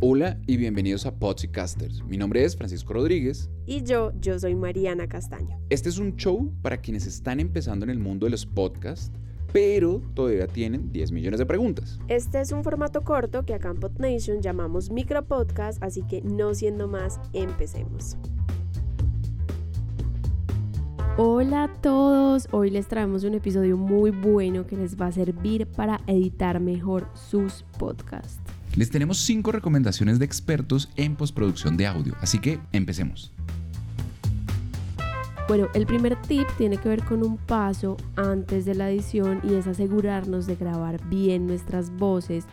Hola y bienvenidos a Podcasters. Mi nombre es Francisco Rodríguez. Y yo, yo soy Mariana Castaño. Este es un show para quienes están empezando en el mundo de los podcasts, pero todavía tienen 10 millones de preguntas. Este es un formato corto que acá en PodNation llamamos micropodcast, así que no siendo más, empecemos. Hola a todos, hoy les traemos un episodio muy bueno que les va a servir para editar mejor sus podcasts. Les tenemos 5 recomendaciones de expertos en postproducción de audio, así que empecemos. Bueno, el primer tip tiene que ver con un paso antes de la edición y es asegurarnos de grabar bien nuestras voces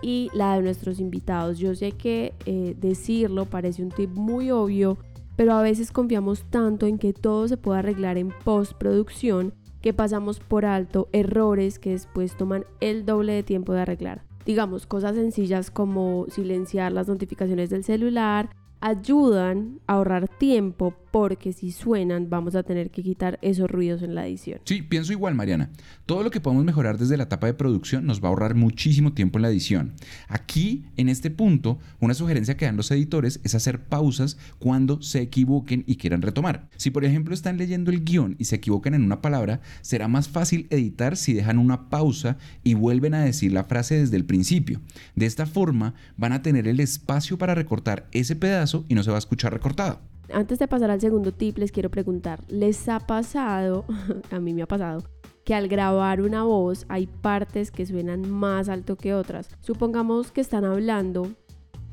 y la de nuestros invitados. Yo sé que eh, decirlo parece un tip muy obvio, pero a veces confiamos tanto en que todo se pueda arreglar en postproducción que pasamos por alto errores que después toman el doble de tiempo de arreglar. Digamos, cosas sencillas como silenciar las notificaciones del celular, ayudan a ahorrar tiempo porque si suenan vamos a tener que quitar esos ruidos en la edición. Sí, pienso igual, Mariana. Todo lo que podemos mejorar desde la etapa de producción nos va a ahorrar muchísimo tiempo en la edición. Aquí, en este punto, una sugerencia que dan los editores es hacer pausas cuando se equivoquen y quieran retomar. Si por ejemplo están leyendo el guion y se equivocan en una palabra, será más fácil editar si dejan una pausa y vuelven a decir la frase desde el principio. De esta forma van a tener el espacio para recortar ese pedazo y no se va a escuchar recortado antes de pasar al segundo tip, les quiero preguntar, ¿les ha pasado, a mí me ha pasado, que al grabar una voz hay partes que suenan más alto que otras? Supongamos que están hablando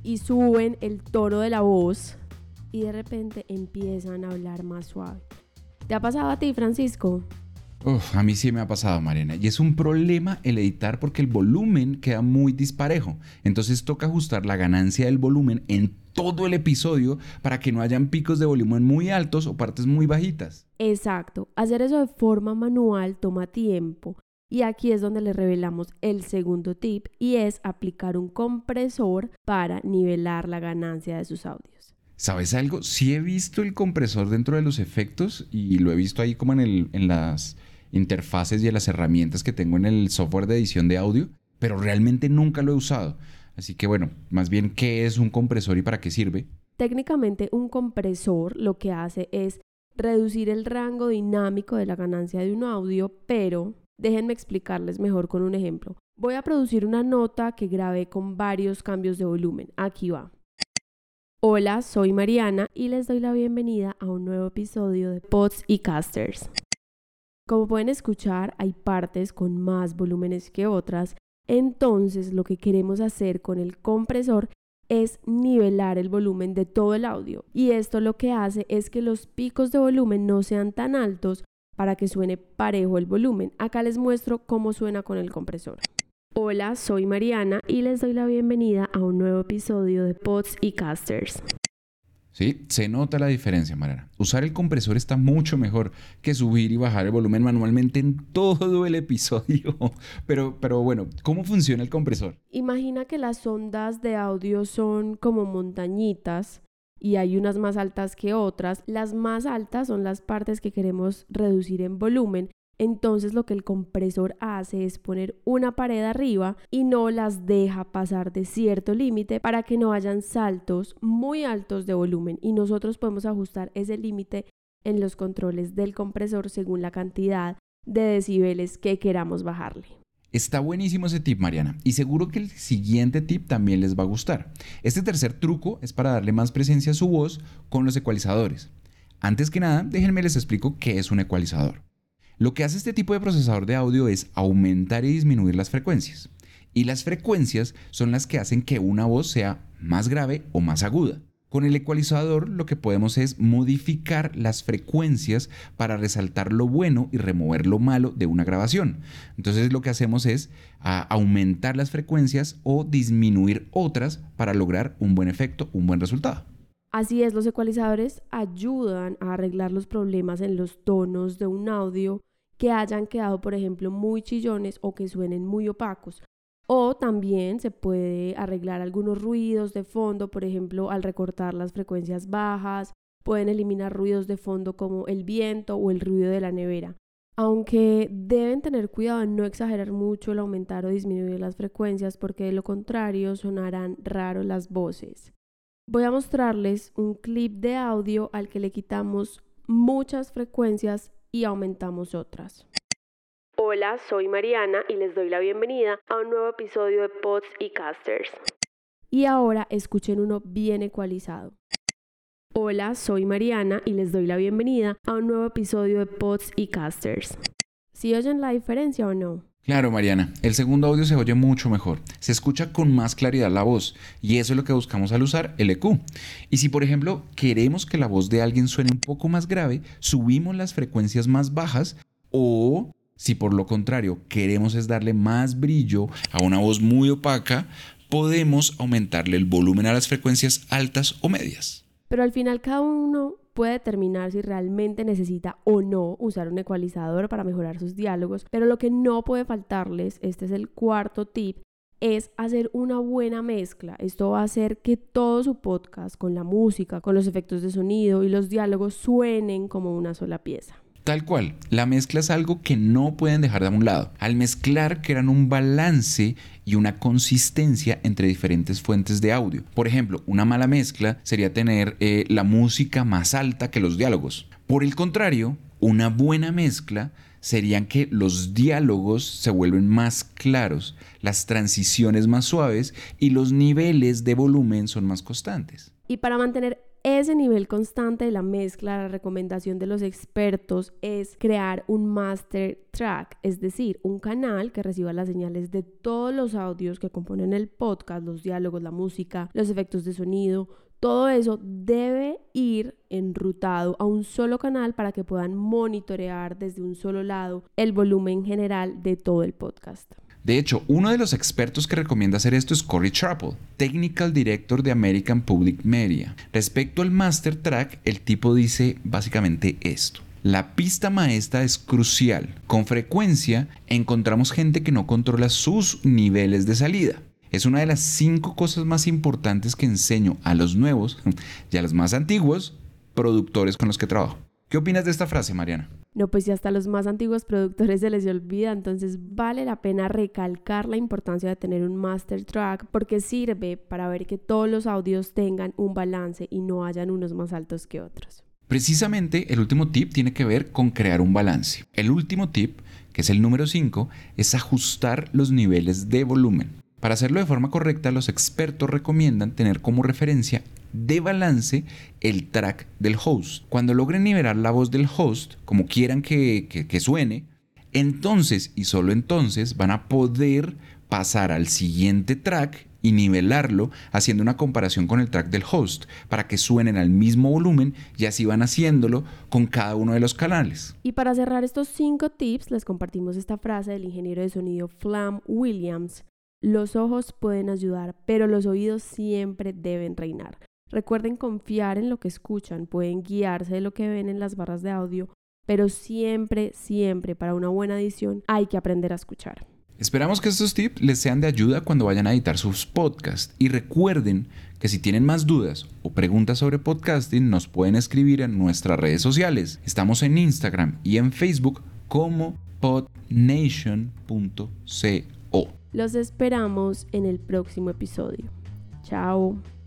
y suben el tono de la voz y de repente empiezan a hablar más suave. ¿Te ha pasado a ti, Francisco? Uf, a mí sí me ha pasado, Mariana. Y es un problema el editar porque el volumen queda muy disparejo. Entonces toca ajustar la ganancia del volumen en todo el episodio para que no hayan picos de volumen muy altos o partes muy bajitas. Exacto. Hacer eso de forma manual toma tiempo. Y aquí es donde le revelamos el segundo tip y es aplicar un compresor para nivelar la ganancia de sus audios. ¿Sabes algo? Sí he visto el compresor dentro de los efectos y lo he visto ahí como en, el, en las interfaces y en las herramientas que tengo en el software de edición de audio, pero realmente nunca lo he usado. Así que bueno, más bien, ¿qué es un compresor y para qué sirve? Técnicamente un compresor lo que hace es reducir el rango dinámico de la ganancia de un audio, pero déjenme explicarles mejor con un ejemplo. Voy a producir una nota que grabé con varios cambios de volumen. Aquí va. Hola, soy Mariana y les doy la bienvenida a un nuevo episodio de Pods y Casters. Como pueden escuchar, hay partes con más volúmenes que otras entonces lo que queremos hacer con el compresor es nivelar el volumen de todo el audio y esto lo que hace es que los picos de volumen no sean tan altos para que suene parejo el volumen. Acá les muestro cómo suena con el compresor. Hola, soy Mariana y les doy la bienvenida a un nuevo episodio de Pods y Casters. ¿Sí? Se nota la diferencia, Mariana. Usar el compresor está mucho mejor que subir y bajar el volumen manualmente en todo el episodio. Pero, pero bueno, ¿cómo funciona el compresor? Imagina que las ondas de audio son como montañitas y hay unas más altas que otras. Las más altas son las partes que queremos reducir en volumen entonces lo que el compresor hace es poner una pared arriba y no las deja pasar de cierto límite para que no hayan saltos muy altos de volumen y nosotros podemos ajustar ese límite en los controles del compresor según la cantidad de decibeles que queramos bajarle. Está buenísimo ese tip, Mariana, y seguro que el siguiente tip también les va a gustar. Este tercer truco es para darle más presencia a su voz con los ecualizadores. Antes que nada, déjenme les explico qué es un ecualizador. Lo que hace este tipo de procesador de audio es aumentar y disminuir las frecuencias. Y las frecuencias son las que hacen que una voz sea más grave o más aguda. Con el ecualizador lo que podemos es modificar las frecuencias para resaltar lo bueno y remover lo malo de una grabación. Entonces lo que hacemos es aumentar las frecuencias o disminuir otras para lograr un buen efecto, un buen resultado. Así es, los ecualizadores ayudan a arreglar los problemas en los tonos de un audio que hayan quedado, por ejemplo, muy chillones o que suenen muy opacos. O también se puede arreglar algunos ruidos de fondo, por ejemplo, al recortar las frecuencias bajas, pueden eliminar ruidos de fondo como el viento o el ruido de la nevera. aunque deben tener cuidado en no exagerar mucho el aumentar o disminuir las frecuencias porque de lo contrario sonarán raro las voces. Voy a mostrarles un clip de audio al que le quitamos muchas frecuencias y aumentamos otras. Hola, soy Mariana y les doy la bienvenida a un nuevo episodio de Pods y Casters. Y ahora escuchen uno bien ecualizado. Hola, soy Mariana y les doy la bienvenida a un nuevo episodio de Pods y Casters. ¿Sí oyen la diferencia o no? Claro, Mariana, el segundo audio se oye mucho mejor, se escucha con más claridad la voz y eso es lo que buscamos al usar el EQ. Y si por ejemplo queremos que la voz de alguien suene un poco más grave, subimos las frecuencias más bajas o si por lo contrario queremos es darle más brillo a una voz muy opaca, podemos aumentarle el volumen a las frecuencias altas o medias. Pero al final cada uno puede determinar si realmente necesita o no usar un ecualizador para mejorar sus diálogos, pero lo que no puede faltarles, este es el cuarto tip, es hacer una buena mezcla. Esto va a hacer que todo su podcast, con la música, con los efectos de sonido y los diálogos suenen como una sola pieza. Tal cual, la mezcla es algo que no pueden dejar de un lado. Al mezclar crean un balance y una consistencia entre diferentes fuentes de audio. Por ejemplo, una mala mezcla sería tener eh, la música más alta que los diálogos. Por el contrario, una buena mezcla serían que los diálogos se vuelven más claros, las transiciones más suaves y los niveles de volumen son más constantes. Y para mantener ese nivel constante de la mezcla, la recomendación de los expertos es crear un master track, es decir, un canal que reciba las señales de todos los audios que componen el podcast, los diálogos, la música, los efectos de sonido, todo eso debe ir enrutado a un solo canal para que puedan monitorear desde un solo lado el volumen general de todo el podcast. De hecho, uno de los expertos que recomienda hacer esto es Corey Chappell, Technical Director de American Public Media. Respecto al Master Track, el tipo dice básicamente esto. La pista maestra es crucial. Con frecuencia encontramos gente que no controla sus niveles de salida. Es una de las cinco cosas más importantes que enseño a los nuevos y a los más antiguos productores con los que trabajo. ¿Qué opinas de esta frase, Mariana? No, pues si hasta los más antiguos productores se les olvida, entonces vale la pena recalcar la importancia de tener un master track porque sirve para ver que todos los audios tengan un balance y no hayan unos más altos que otros. Precisamente el último tip tiene que ver con crear un balance. El último tip, que es el número 5, es ajustar los niveles de volumen. Para hacerlo de forma correcta, los expertos recomiendan tener como referencia de balance el track del host. Cuando logren nivelar la voz del host, como quieran que, que, suene, entonces y solo entonces van a poder pasar al siguiente track y nivelarlo haciendo una comparación con el track del host para que suenen al mismo volumen y así van haciéndolo con cada uno de los canales. Y para cerrar estos cinco tips les compartimos esta frase del ingeniero de sonido Flam Williams los ojos pueden ayudar, pero los oídos siempre deben reinar. Recuerden confiar en lo que escuchan, pueden guiarse de lo que ven en las barras de audio, pero siempre, siempre para una buena edición hay que aprender a escuchar. Esperamos que estos tips les sean de ayuda cuando vayan a editar sus podcasts y recuerden que si tienen más dudas o preguntas sobre podcasting nos pueden escribir en nuestras redes sociales. Estamos en Instagram y en Facebook como podnation.co. Los esperamos en el próximo episodio. Chao.